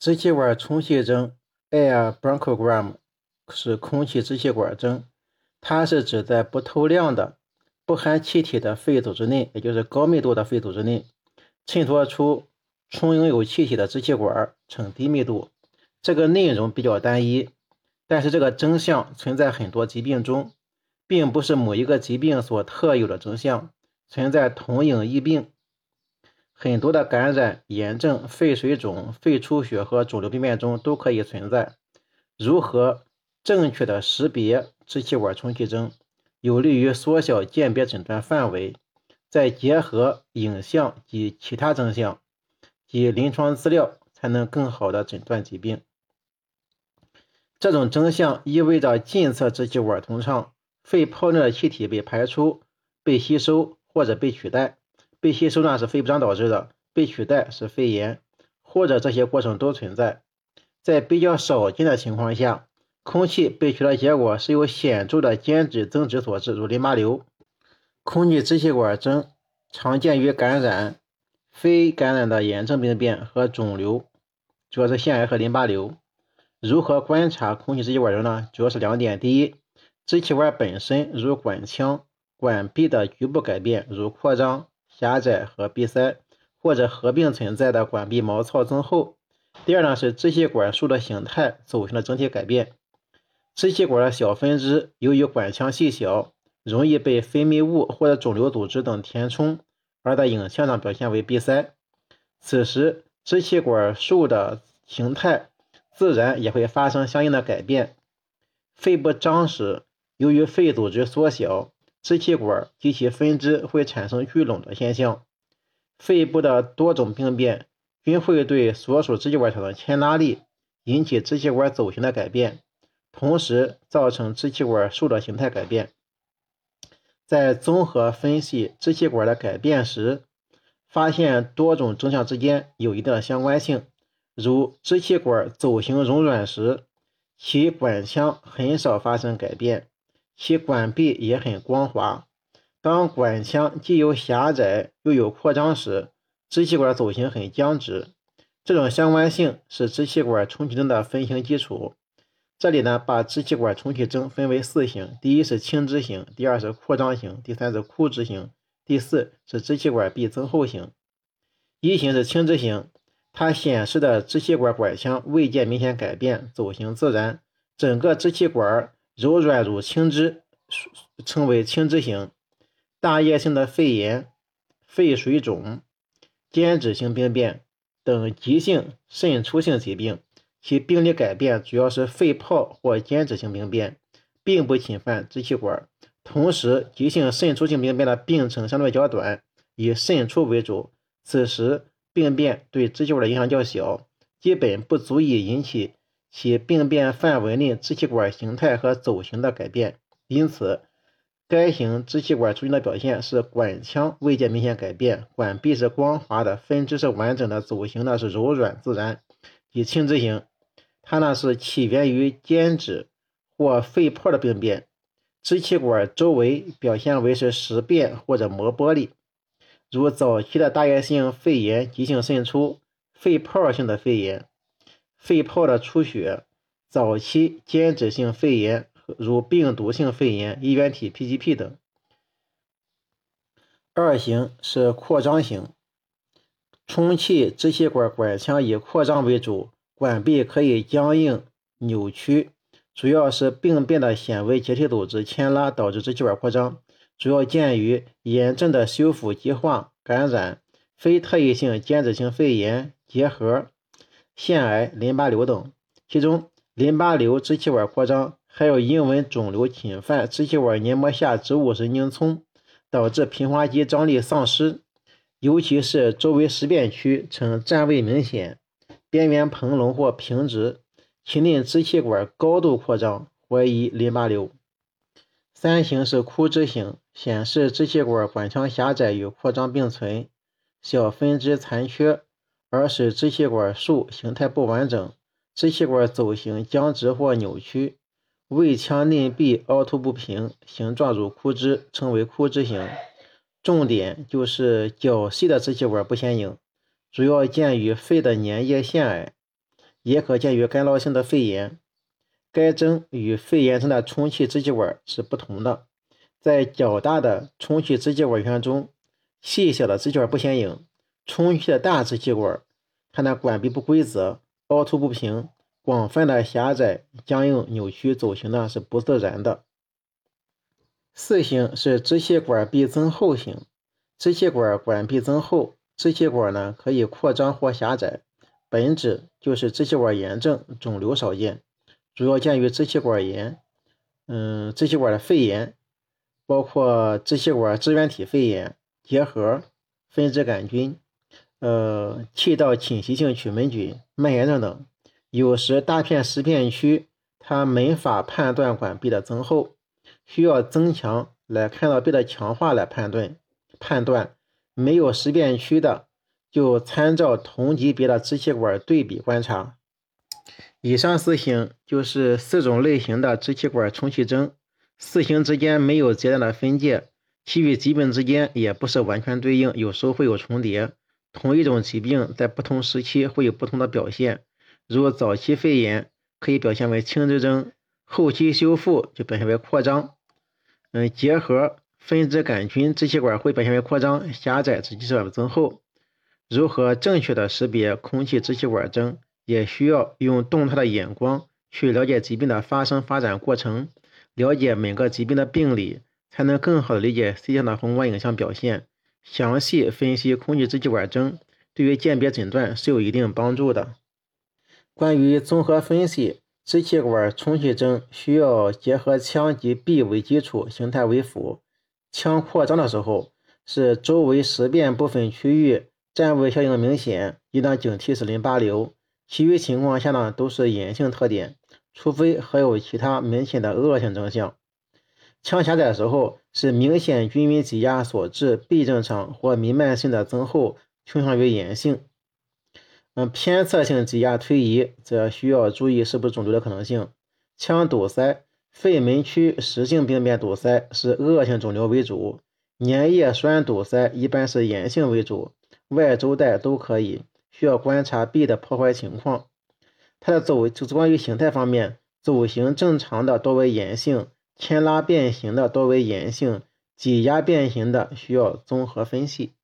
支气管充气征 （air bronchogram） 是空气支气管征，它是指在不透亮的、不含气体的肺组织内，也就是高密度的肺组织内，衬托出充盈有气体的支气管呈低密度。这个内容比较单一，但是这个征象存在很多疾病中，并不是某一个疾病所特有的征象，存在同影异病。很多的感染、炎症、肺水肿、肺出血和肿瘤病变中都可以存在。如何正确的识别支气管充气征，有利于缩小鉴别诊断范围，再结合影像及其他征象及临床资料，才能更好的诊断疾病。这种征象意味着近侧支气管通畅，肺泡内的气体被排出、被吸收或者被取代。被吸收呢是肺不张导致的，被取代是肺炎，或者这些过程都存在。在比较少见的情况下，空气被取的结果是由显著的间质增殖所致，如淋巴瘤。空气支气管征常见于感染、非感染的炎症病变和肿瘤，主要是腺癌和淋巴瘤。如何观察空气支气管征呢？主要是两点：第一，支气管本身如管腔、管壁的局部改变，如扩张。狭窄和闭塞，或者合并存在的管壁毛糙增厚。第二呢是支气管束的形态走形的整体改变。支气管的小分支由于管腔细小，容易被分泌物或者肿瘤组织等填充，而在影像上表现为闭塞。此时支气管束的形态自然也会发生相应的改变。肺部张时，由于肺组织缩小。支气管及其分支会产生聚拢的现象。肺部的多种病变均会对所属支气管产生牵拉力，引起支气管走形的改变，同时造成支气管束的形态改变。在综合分析支气管的改变时，发现多种征象之间有一定的相关性。如支气管走形柔软时，其管腔很少发生改变。其管壁也很光滑。当管腔既有狭窄又有扩张时，支气管走形很僵直。这种相关性是支气管充气征的分型基础。这里呢，把支气管充气征分为四型：第一是轻支型，第二是扩张型，第三是枯支型，第四是支气管壁增厚型。一型是轻支型，它显示的支气管管腔未见明显改变，走形自然，整个支气管。柔软如轻支，称为轻支型。大叶性的肺炎、肺水肿、间质性病变等急性渗出性疾病，其病理改变主要是肺泡或间质性病变，并不侵犯支气管。同时，急性渗出性病变的病程相对较短，以渗出为主，此时病变对支气管的影响较小，基本不足以引起。其病变范围内支气管形态和走形的改变，因此该型支气管出现的表现是管腔未见明显改变，管壁是光滑的，分支是完整的，走形呢是柔软自然，即轻支型。它呢是起源于间质或肺泡的病变，支气管周围表现为是实变或者磨玻璃，如早期的大叶性肺炎、急性渗出、肺泡性的肺炎。肺泡的出血，早期间质性肺炎，如病毒性肺炎、衣原体 PGP 等。二型是扩张型，充气支气管管腔以扩张为主，管壁可以僵硬、扭曲，主要是病变的显微结缔组织牵拉导致支气管扩张，主要见于炎症的修复、激化、感染、非特异性间质性肺炎、结核。腺癌、淋巴瘤等，其中淋巴瘤支气管扩张，还有因为肿瘤侵犯支气管黏膜下植物神经丛，导致平滑肌张力丧失，尤其是周围实变区呈占位明显，边缘膨隆或平直，其内支气管高度扩张，怀疑淋巴瘤。三型是枯枝型，显示支气管管腔狭窄与扩张并存，小分支残缺。而使支气管束形态不完整，支气管走形僵直或扭曲，胃腔内壁凹凸不平，形状如枯枝，称为枯枝型。重点就是较细的支气管不显影，主要见于肺的粘液腺癌。也可见于干扰性的肺炎。该征与肺炎症的充气支气管是不同的，在较大的充气支气管圈中，细小的支气管不显影；充气的大支气管，它的管壁不规则，凹凸不平，广泛的狭窄、僵硬、扭曲，走形呢是不自然的。四型是支气管壁增厚型，支气管管壁增厚，支气管呢可以扩张或狭窄，本质就是支气管炎症，肿瘤少见，主要见于支气管炎，嗯，支气管的肺炎，包括支气管支原体肺炎、结核、分支杆菌。呃，气道侵袭性曲门菌蔓延症等，有时大片实片区它没法判断管壁的增厚，需要增强来看到壁的强化来判断。判断没有实片区的，就参照同级别的支气管对比观察。以上四型就是四种类型的支气管充气征，四型之间没有阶段的分界，其与疾病之间也不是完全对应，有时候会有重叠。同一种疾病在不同时期会有不同的表现，如早期肺炎可以表现为轻支征，后期修复就表现为扩张。嗯，结核、分支杆菌支气管会表现为扩张、狭窄、支气管增厚。如何正确的识别空气支气管征，也需要用动态的眼光去了解疾病的发生发展过程，了解每个疾病的病理，才能更好的理解 C 项的宏观影像表现。详细分析空气支气管征，对于鉴别诊断是有一定帮助的。关于综合分析，支气管充气征需要结合腔及壁为基础，形态为辅。腔扩张的时候，是周围实变部分区域占位效应明显，应当警惕是淋巴瘤。其余情况下呢，都是炎性特点，除非还有其他明显的恶性征象。腔狭窄的时候，是明显均匀挤压所致壁正常或弥漫性的增厚，倾向于炎性。嗯，偏侧性挤压推移则需要注意是不是肿瘤的可能性。腔堵塞、肺门区实性病变堵塞是恶性肿瘤为主，粘液栓堵塞一般是炎性为主，外周带都可以，需要观察壁的破坏情况。它的走就是关于形态方面，走形正常的多为炎性。牵拉变形的多为炎性，挤压变形的需要综合分析。